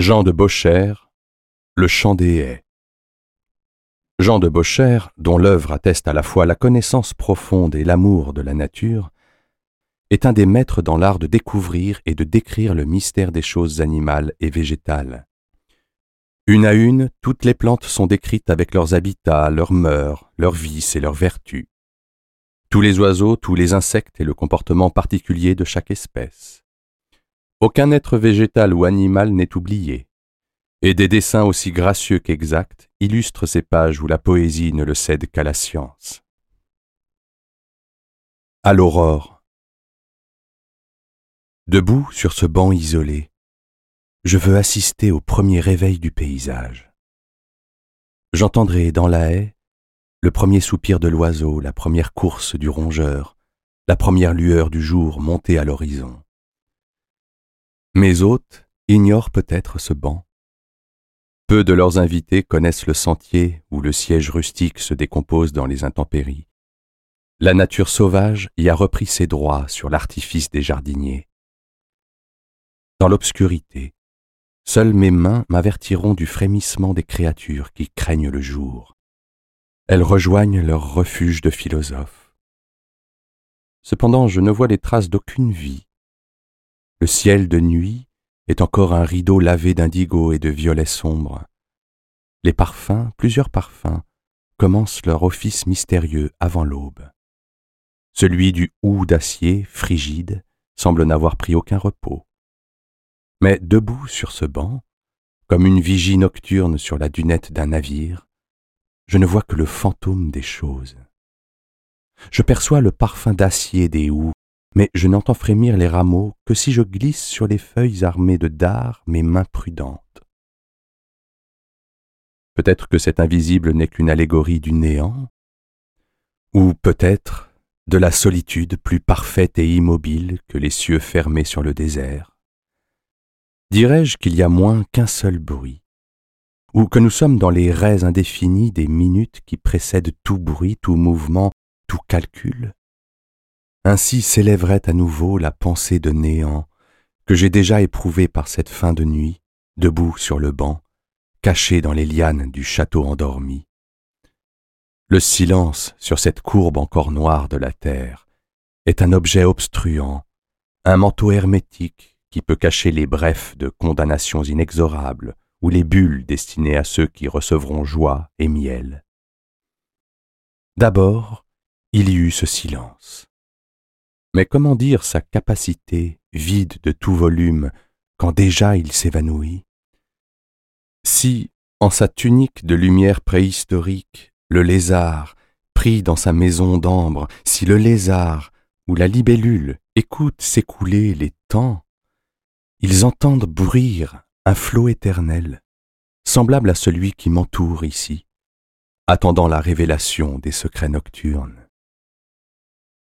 Jean de Beauchère, Le chant des haies. Jean de Beauchère, dont l'œuvre atteste à la fois la connaissance profonde et l'amour de la nature, est un des maîtres dans l'art de découvrir et de décrire le mystère des choses animales et végétales. Une à une, toutes les plantes sont décrites avec leurs habitats, leurs mœurs, leurs vices et leurs vertus. Tous les oiseaux, tous les insectes et le comportement particulier de chaque espèce. Aucun être végétal ou animal n'est oublié, et des dessins aussi gracieux qu'exacts illustrent ces pages où la poésie ne le cède qu'à la science. À l'aurore. Debout sur ce banc isolé, je veux assister au premier réveil du paysage. J'entendrai dans la haie le premier soupir de l'oiseau, la première course du rongeur, la première lueur du jour montée à l'horizon. Mes hôtes ignorent peut-être ce banc. Peu de leurs invités connaissent le sentier où le siège rustique se décompose dans les intempéries. La nature sauvage y a repris ses droits sur l'artifice des jardiniers. Dans l'obscurité, seules mes mains m'avertiront du frémissement des créatures qui craignent le jour. Elles rejoignent leur refuge de philosophes. Cependant, je ne vois les traces d'aucune vie le ciel de nuit est encore un rideau lavé d'indigo et de violets sombres. Les parfums, plusieurs parfums, commencent leur office mystérieux avant l'aube. Celui du hou d'acier, frigide, semble n'avoir pris aucun repos. Mais debout sur ce banc, comme une vigie nocturne sur la dunette d'un navire, je ne vois que le fantôme des choses. Je perçois le parfum d'acier des houes mais je n'entends frémir les rameaux que si je glisse sur les feuilles armées de dards mes mains prudentes. Peut-être que cet invisible n'est qu'une allégorie du néant, ou peut-être de la solitude plus parfaite et immobile que les cieux fermés sur le désert. Dirais-je qu'il y a moins qu'un seul bruit, ou que nous sommes dans les raies indéfinis des minutes qui précèdent tout bruit, tout mouvement, tout calcul? Ainsi s'élèverait à nouveau la pensée de néant que j'ai déjà éprouvée par cette fin de nuit, debout sur le banc, caché dans les lianes du château endormi. Le silence sur cette courbe encore noire de la terre est un objet obstruant, un manteau hermétique qui peut cacher les brefs de condamnations inexorables ou les bulles destinées à ceux qui recevront joie et miel. D'abord, il y eut ce silence. Mais comment dire sa capacité, vide de tout volume, quand déjà il s'évanouit? Si, en sa tunique de lumière préhistorique, le lézard, pris dans sa maison d'ambre, si le lézard ou la libellule écoutent s'écouler les temps, ils entendent bruire un flot éternel, semblable à celui qui m'entoure ici, attendant la révélation des secrets nocturnes.